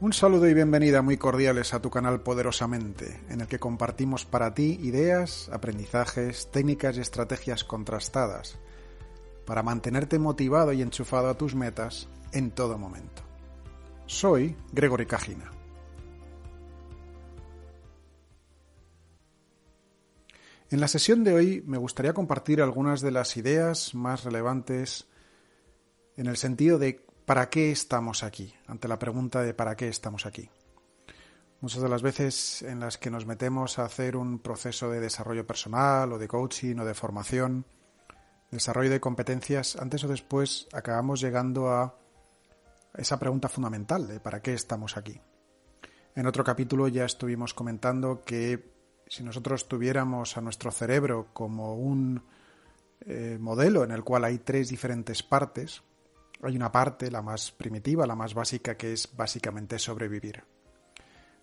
Un saludo y bienvenida muy cordiales a tu canal Poderosamente, en el que compartimos para ti ideas, aprendizajes, técnicas y estrategias contrastadas para mantenerte motivado y enchufado a tus metas en todo momento. Soy Gregory Cajina. En la sesión de hoy me gustaría compartir algunas de las ideas más relevantes en el sentido de ¿para qué estamos aquí? Ante la pregunta de ¿para qué estamos aquí? Muchas de las veces en las que nos metemos a hacer un proceso de desarrollo personal o de coaching o de formación, desarrollo de competencias, antes o después acabamos llegando a esa pregunta fundamental de ¿para qué estamos aquí? En otro capítulo ya estuvimos comentando que si nosotros tuviéramos a nuestro cerebro como un eh, modelo en el cual hay tres diferentes partes, hay una parte, la más primitiva, la más básica, que es básicamente sobrevivir.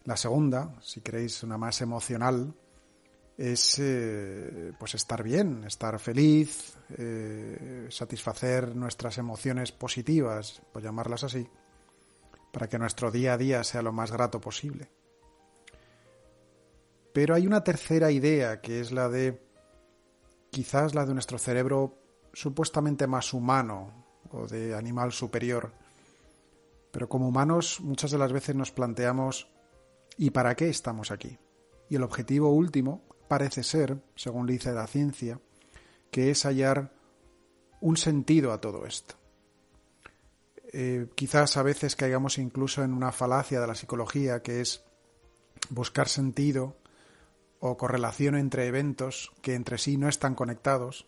La segunda, si queréis una más emocional, es eh, pues estar bien, estar feliz, eh, satisfacer nuestras emociones positivas, por llamarlas así, para que nuestro día a día sea lo más grato posible. Pero hay una tercera idea que es la de quizás la de nuestro cerebro supuestamente más humano, o de animal superior. Pero como humanos muchas de las veces nos planteamos ¿y para qué estamos aquí? Y el objetivo último parece ser, según dice la ciencia, que es hallar un sentido a todo esto. Eh, quizás a veces caigamos incluso en una falacia de la psicología que es buscar sentido o correlación entre eventos que entre sí no están conectados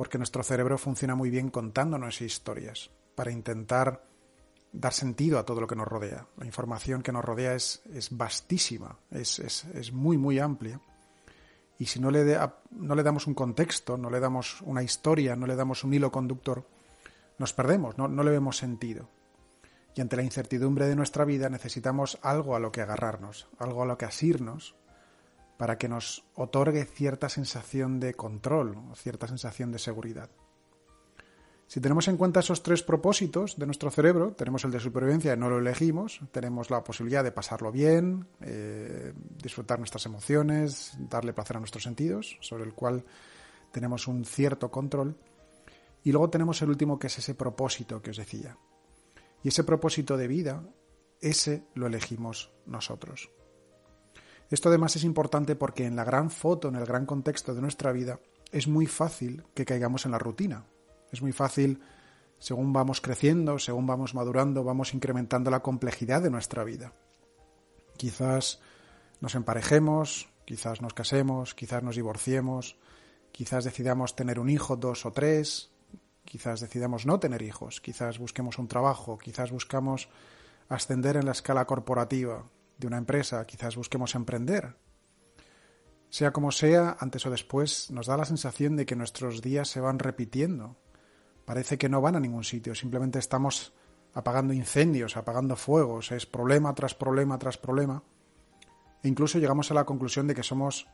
porque nuestro cerebro funciona muy bien contándonos historias para intentar dar sentido a todo lo que nos rodea. La información que nos rodea es, es vastísima, es, es, muy, muy amplia. Y si no le, no le damos un contexto, no le damos una historia, no le damos un hilo conductor, nos perdemos, no, no le vemos sentido. Y ante la incertidumbre de nuestra vida necesitamos algo a lo que agarrarnos, algo a lo que asirnos para que nos otorgue cierta sensación de control o cierta sensación de seguridad. Si tenemos en cuenta esos tres propósitos de nuestro cerebro, tenemos el de supervivencia, no lo elegimos, tenemos la posibilidad de pasarlo bien, eh, disfrutar nuestras emociones, darle placer a nuestros sentidos, sobre el cual tenemos un cierto control. Y luego tenemos el último, que es ese propósito que os decía. Y ese propósito de vida, ese lo elegimos nosotros. Esto además es importante porque en la gran foto, en el gran contexto de nuestra vida, es muy fácil que caigamos en la rutina. Es muy fácil, según vamos creciendo, según vamos madurando, vamos incrementando la complejidad de nuestra vida. Quizás nos emparejemos, quizás nos casemos, quizás nos divorciemos, quizás decidamos tener un hijo, dos o tres, quizás decidamos no tener hijos, quizás busquemos un trabajo, quizás buscamos ascender en la escala corporativa, de una empresa, quizás busquemos emprender. Sea como sea, antes o después nos da la sensación de que nuestros días se van repitiendo. Parece que no van a ningún sitio, simplemente estamos apagando incendios, apagando fuegos, es problema tras problema tras problema. E incluso llegamos a la conclusión de que somos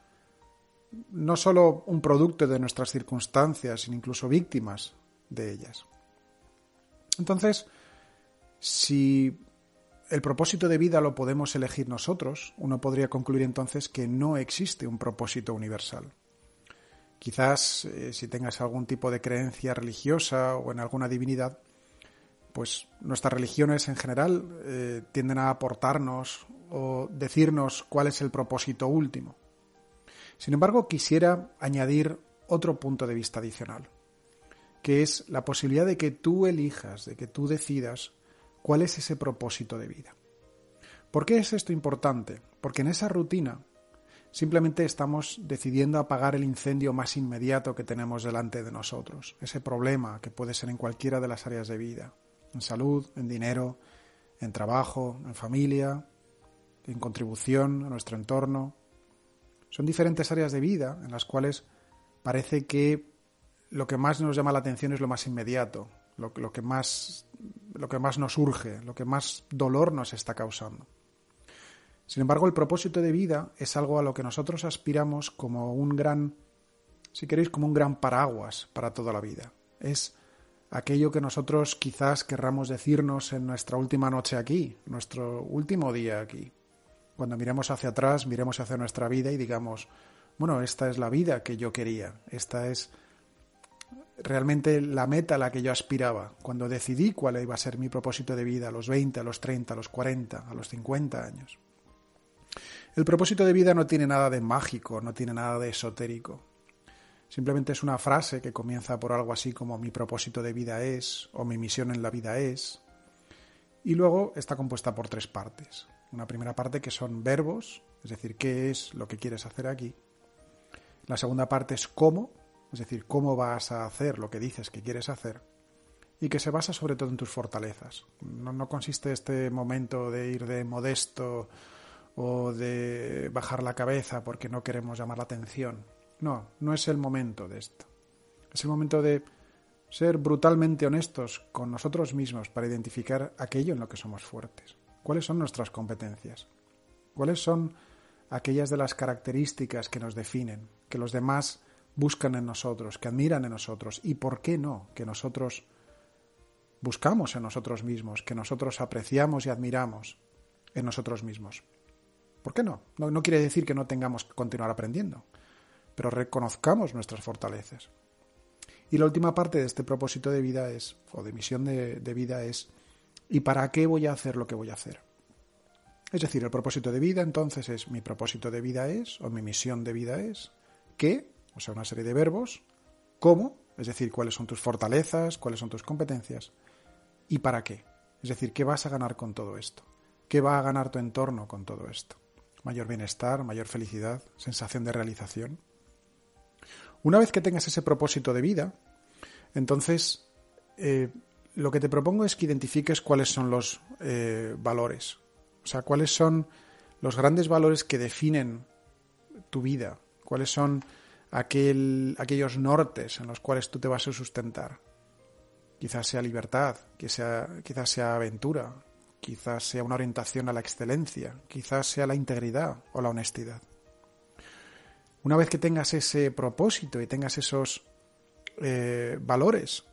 no solo un producto de nuestras circunstancias, sino incluso víctimas de ellas. Entonces, si el propósito de vida lo podemos elegir nosotros, uno podría concluir entonces que no existe un propósito universal. Quizás eh, si tengas algún tipo de creencia religiosa o en alguna divinidad, pues nuestras religiones en general eh, tienden a aportarnos o decirnos cuál es el propósito último. Sin embargo, quisiera añadir otro punto de vista adicional, que es la posibilidad de que tú elijas, de que tú decidas ¿Cuál es ese propósito de vida? ¿Por qué es esto importante? Porque en esa rutina simplemente estamos decidiendo apagar el incendio más inmediato que tenemos delante de nosotros, ese problema que puede ser en cualquiera de las áreas de vida, en salud, en dinero, en trabajo, en familia, en contribución a nuestro entorno. Son diferentes áreas de vida en las cuales parece que lo que más nos llama la atención es lo más inmediato, lo, que más, lo que más nos urge, lo que más dolor nos está causando. Sin embargo, el propósito de vida es algo a lo que nosotros aspiramos como un gran, si queréis, como un gran paraguas para toda la vida. Es aquello que nosotros quizás querramos decirnos en nuestra última noche aquí, nuestro último día aquí. Cuando miremos hacia atrás, miremos hacia nuestra vida y digamos, bueno, esta es la vida que yo quería, esta es realmente la meta a la que yo aspiraba, cuando decidí cuál iba a ser mi propósito de vida a los 20, a los 30, a los 40, a los 50 años. El propósito de vida no tiene nada de mágico, no tiene nada de esotérico. Simplemente es una frase que comienza por algo así como mi propósito de vida es o mi misión en la vida es. Y luego está compuesta por tres partes. Una primera parte que son verbos, es decir, qué es lo que quieres hacer aquí. La segunda parte es cómo, es decir, cómo vas a hacer lo que dices que quieres hacer. Y que se basa sobre todo en tus fortalezas. No, no consiste este momento de ir de modesto o de bajar la cabeza porque no queremos llamar la atención. No, no es el momento de esto. Es el momento de ser brutalmente honestos con nosotros mismos para identificar aquello en lo que somos fuertes. ¿Cuáles son nuestras competencias? ¿Cuáles son aquellas de las características que nos definen, que los demás buscan en nosotros, que admiran en nosotros? ¿Y por qué no? Que nosotros buscamos en nosotros mismos, que nosotros apreciamos y admiramos en nosotros mismos. ¿Por qué no? No, quiere decir que no tengamos que continuar aprendiendo pero reconozcamos nuestras fortalezas. Y la última parte de este propósito de vida es, o de misión de, vida es, ¿y para qué voy a hacer lo que voy a hacer? Es decir, el propósito de vida entonces es, mi propósito de vida es, o mi misión de vida es, ¿qué? O sea, una serie de verbos, ¿cómo? Es decir, cuáles son tus fortalezas, cuáles son tus competencias, ¿y para qué? Es decir, ¿qué vas a ganar con todo esto? ¿Qué va a ganar tu entorno con todo esto? Mayor bienestar, mayor felicidad, sensación de realización. Una vez que tengas ese propósito de vida, entonces eh, lo que te propongo es que identifiques cuáles son los eh, valores, o sea, cuáles son los grandes valores que definen tu vida, cuáles son aquellos nortes en los cuales tú te vas a sustentar. Quizás sea libertad, quizás sea aventura, quizás sea una orientación a la excelencia, quizás sea la integridad o la honestidad. Una vez que tengas ese propósito y tengas esos eh, valores,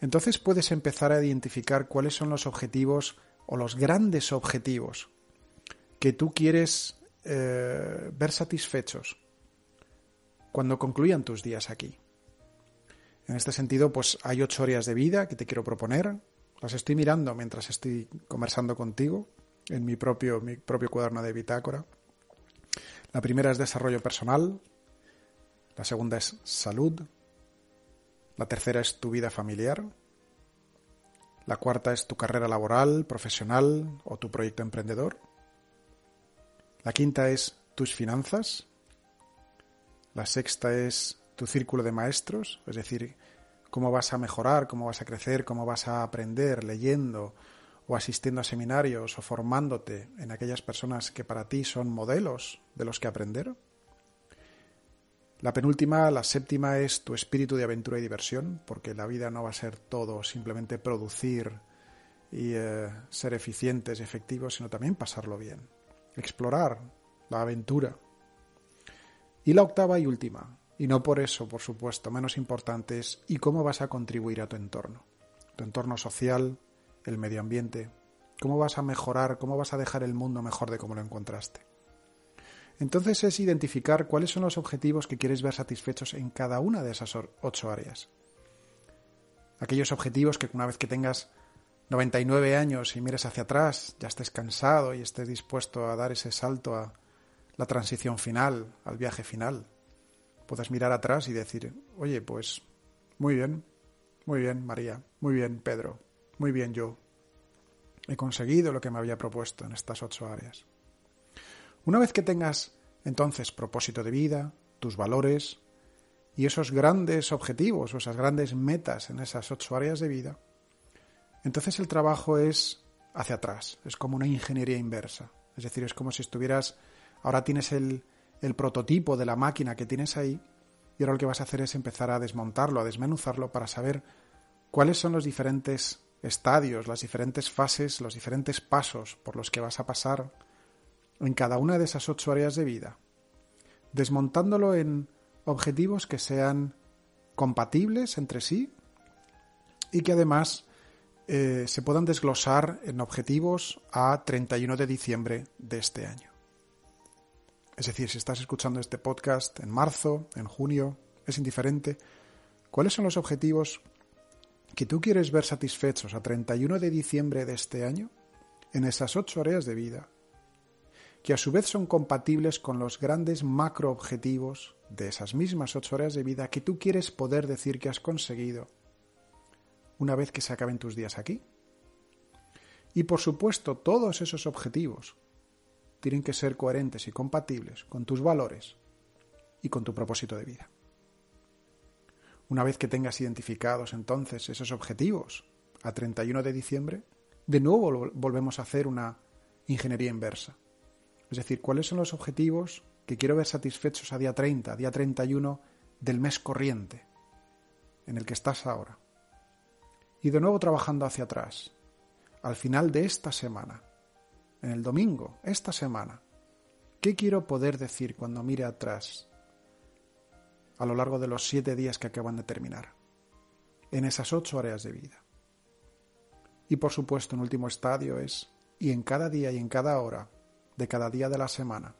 entonces puedes empezar a identificar cuáles son los objetivos o los grandes objetivos que tú quieres eh, ver satisfechos cuando concluyan tus días aquí. En este sentido, pues hay ocho áreas de vida que te quiero proponer. Las estoy mirando mientras estoy conversando contigo en mi propio, mi propio cuaderno de bitácora. La primera es desarrollo personal, la segunda es salud, la tercera es tu vida familiar, la cuarta es tu carrera laboral, profesional o tu proyecto emprendedor, la quinta es tus finanzas, la sexta es tu círculo de maestros, es decir, cómo vas a mejorar, cómo vas a crecer, cómo vas a aprender leyendo o asistiendo a seminarios o formándote en aquellas personas que para ti son modelos de los que aprender. La penúltima, la séptima, es tu espíritu de aventura y diversión, porque la vida no va a ser todo simplemente producir y eh, ser eficientes y efectivos, sino también pasarlo bien, explorar la aventura. Y la octava y última, y no por eso, por supuesto, menos importante, es ¿y cómo vas a contribuir a tu entorno? Tu entorno social, el medio ambiente. ¿Cómo vas a mejorar, cómo vas a dejar el mundo mejor de como lo encontraste? Entonces es identificar cuáles son los objetivos que quieres ver satisfechos en cada una de esas ocho áreas. Aquellos objetivos que una vez que tengas 99 años y mires hacia atrás, ya estés cansado y estés dispuesto a dar ese salto a la transición final, al viaje final, puedas mirar atrás y decir, oye, pues muy bien, muy bien María, muy bien Pedro, muy bien yo. He conseguido lo que me había propuesto en estas ocho áreas. Una vez que tengas entonces propósito de vida, tus valores y esos grandes objetivos o esas grandes metas en esas ocho áreas de vida, entonces el trabajo es hacia atrás, es como una ingeniería inversa. Es decir, es como si estuvieras, ahora tienes el, prototipo de la máquina que tienes ahí y ahora lo que vas a hacer es empezar a desmontarlo, a desmenuzarlo para saber cuáles son los diferentes estadios, las diferentes fases, los diferentes pasos por los que vas a pasar en cada una de esas ocho áreas de vida, desmontándolo en objetivos que sean compatibles entre sí y que además eh, se puedan desglosar en objetivos a 31 de diciembre de este año. Es decir, si estás escuchando este podcast en marzo, en junio, es indiferente, ¿cuáles son los objetivos que tú quieres ver satisfechos a 31 de diciembre de este año en esas ocho áreas de vida, que a su vez son compatibles con los grandes macroobjetivos de esas mismas ocho áreas de vida que tú quieres poder decir que has conseguido una vez que se acaben tus días aquí. Y por supuesto, todos esos objetivos tienen que ser coherentes y compatibles con tus valores y con tu propósito de vida. Una vez que tengas identificados entonces esos objetivos a 31 de diciembre, de nuevo volvemos a hacer una ingeniería inversa. Es decir, cuáles son los objetivos que quiero ver satisfechos a día 30, día 31 del mes corriente en el que estás ahora. Y de nuevo trabajando hacia atrás. Al final de esta semana, en el domingo, esta semana, ¿qué quiero poder decir cuando mire atrás a lo largo de los siete días que acaban de terminar, en esas ocho áreas de vida. Y por supuesto, un último estadio es, y en cada día y en cada hora de cada día de la semana,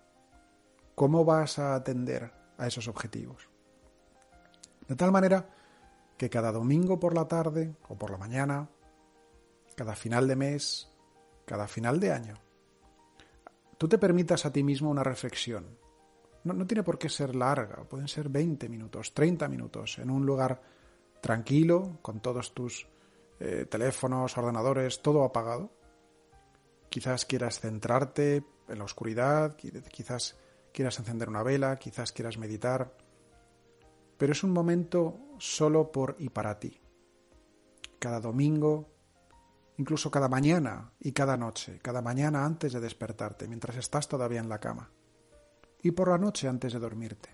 ¿cómo vas a atender a esos objetivos? De tal manera que cada domingo por la tarde o por la mañana, cada final de mes, cada final de año, tú te permitas a ti mismo una reflexión no, tiene por qué ser larga, pueden ser 20 minutos, 30 minutos, en un lugar tranquilo, con todos tus eh, teléfonos, ordenadores, todo apagado. Quizás quieras centrarte en la oscuridad, quizás quieras encender una vela, quizás quieras meditar, pero es un momento solo por y para ti. Cada domingo, incluso cada mañana y cada noche, cada mañana antes de despertarte, mientras estás todavía en la cama. Y por la noche antes de dormirte.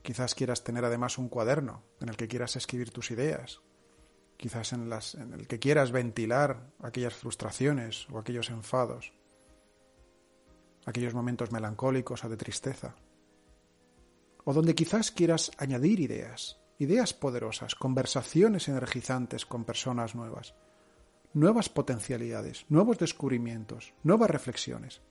Quizás quieras tener además un cuaderno en el que quieras escribir tus ideas, quizás en, las, en el que quieras ventilar aquellas frustraciones o aquellos enfados, aquellos momentos melancólicos o de tristeza, o donde quizás quieras añadir ideas, ideas poderosas, conversaciones energizantes con personas nuevas, nuevas potencialidades, nuevos descubrimientos, nuevas reflexiones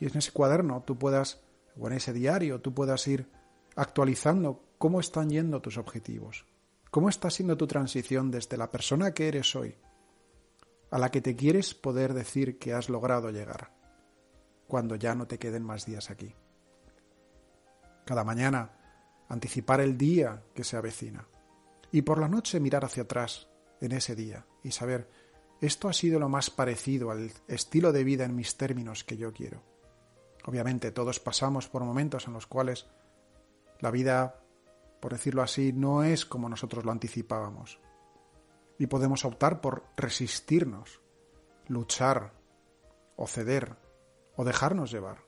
y en ese cuaderno tú puedas, o en ese diario, tú puedas ir actualizando cómo están yendo tus objetivos, cómo está siendo tu transición desde la persona que eres hoy a la que te quieres poder decir que has logrado llegar, cuando ya no te queden más días aquí. Cada mañana anticipar el día que se avecina y por la noche mirar hacia atrás en ese día y saber, esto ha sido lo más parecido al estilo de vida en mis términos que yo quiero Obviamente todos pasamos por momentos en los cuales la vida, por decirlo así, no es como nosotros lo anticipábamos. Y podemos optar por resistirnos, luchar, o ceder, o dejarnos llevar.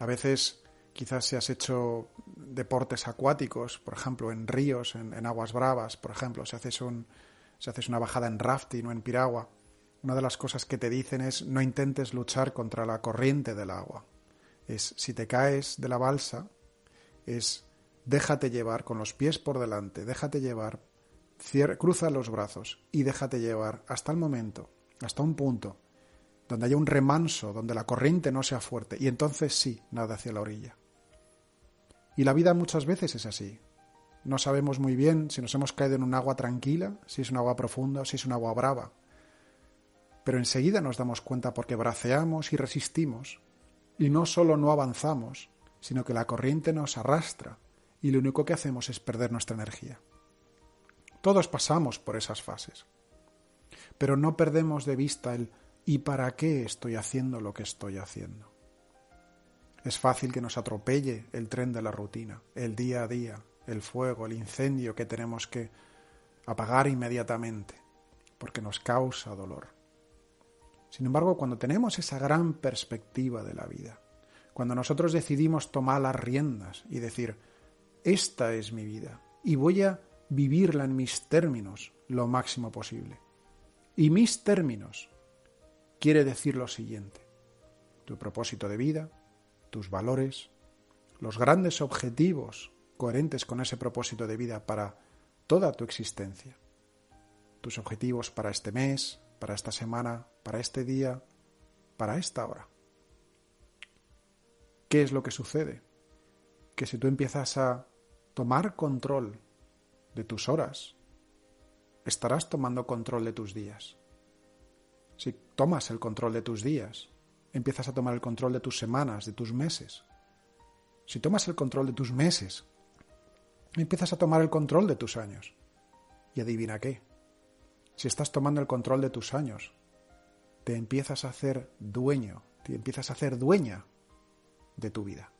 A veces quizás si has hecho deportes acuáticos, por ejemplo, en ríos, en, aguas bravas, por ejemplo, si haces, un, si haces una bajada en rafting o en piragua, una de las cosas que te dicen es no intentes luchar contra la corriente del agua. Es si te caes de la balsa, es déjate llevar con los pies por delante, déjate llevar, cruza los brazos y déjate llevar hasta el momento, hasta un punto, donde haya un remanso, donde la corriente no sea fuerte, y entonces sí, nada hacia la orilla. Y la vida muchas veces es así. No sabemos muy bien si nos hemos caído en un agua tranquila, si es un agua profunda, si es un agua brava pero enseguida nos damos cuenta porque braceamos y resistimos, y no solo no avanzamos, sino que la corriente nos arrastra, y lo único que hacemos es perder nuestra energía. Todos pasamos por esas fases, pero no perdemos de vista el ¿y para qué estoy haciendo lo que estoy haciendo? Es fácil que nos atropelle el tren de la rutina, el día a día, el fuego, el incendio que tenemos que apagar inmediatamente, porque nos causa dolor. Sin embargo, cuando tenemos esa gran perspectiva de la vida, cuando nosotros decidimos tomar las riendas y decir, esta es mi vida y voy a vivirla en mis términos lo máximo posible. Y mis términos quiere decir lo siguiente, tu propósito de vida, tus valores, los grandes objetivos coherentes con ese propósito de vida para toda tu existencia, tus objetivos para este mes, para esta semana, para este día, para esta hora. ¿Qué es lo que sucede? Que si tú empiezas a tomar control de tus horas, estarás tomando control de tus días. Si tomas el control de tus días, empiezas a tomar el control de tus semanas, de tus meses. Si tomas el control de tus meses, empiezas a tomar el control de tus años. Y adivina qué, si estás tomando el control de tus años, te empiezas a hacer dueño, te empiezas a hacer dueña de tu vida.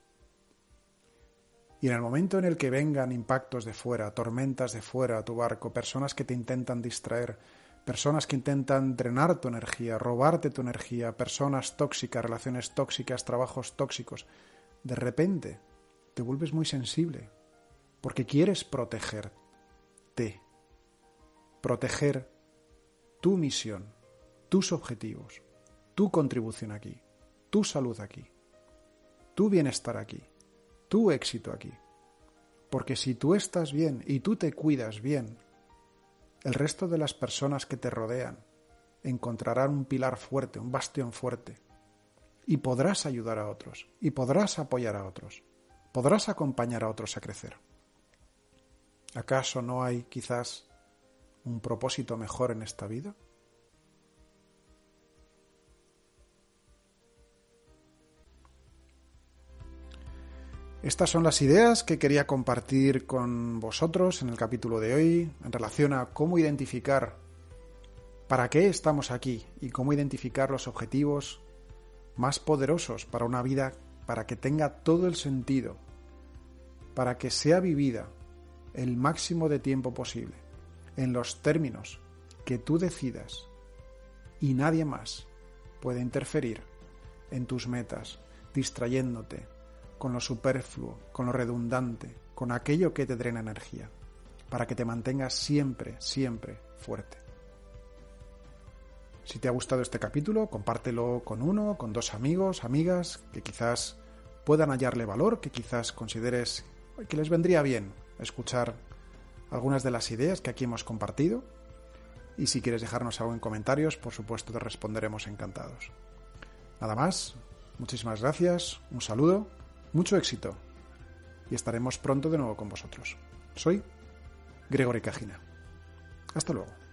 Y en el momento en el que vengan impactos de fuera, tormentas de fuera a tu barco, personas que te intentan distraer, personas que intentan drenar tu energía, robarte tu energía, personas tóxicas, relaciones tóxicas, trabajos tóxicos, de repente te vuelves muy sensible porque quieres protegerte, proteger tu misión, tus objetivos, tu contribución aquí, tu salud aquí, tu bienestar aquí, tu éxito aquí. Porque si tú estás bien y tú te cuidas bien, el resto de las personas que te rodean encontrarán un pilar fuerte, un bastión fuerte, y podrás ayudar a otros, y podrás apoyar a otros, podrás acompañar a otros a crecer. ¿Acaso no hay quizás un propósito mejor en esta vida? Estas son las ideas que quería compartir con vosotros en el capítulo de hoy en relación a cómo identificar para qué estamos aquí y cómo identificar los objetivos más poderosos para una vida para que tenga todo el sentido, para que sea vivida el máximo de tiempo posible, en los términos que tú decidas. Y nadie más puede interferir en tus metas, distrayéndote con lo superfluo, con lo redundante, con aquello que te drena energía, para que te mantengas siempre, siempre fuerte. Si te ha gustado este capítulo, compártelo con uno, con dos amigos, amigas, que quizás puedan hallarle valor, que quizás consideres que les vendría bien escuchar algunas de las ideas que aquí hemos compartido. Y si quieres dejarnos algo en comentarios, por supuesto te responderemos encantados. Nada más, muchísimas gracias, un saludo, mucho éxito y estaremos pronto de nuevo con vosotros. Soy Gregory Cajina. Hasta luego.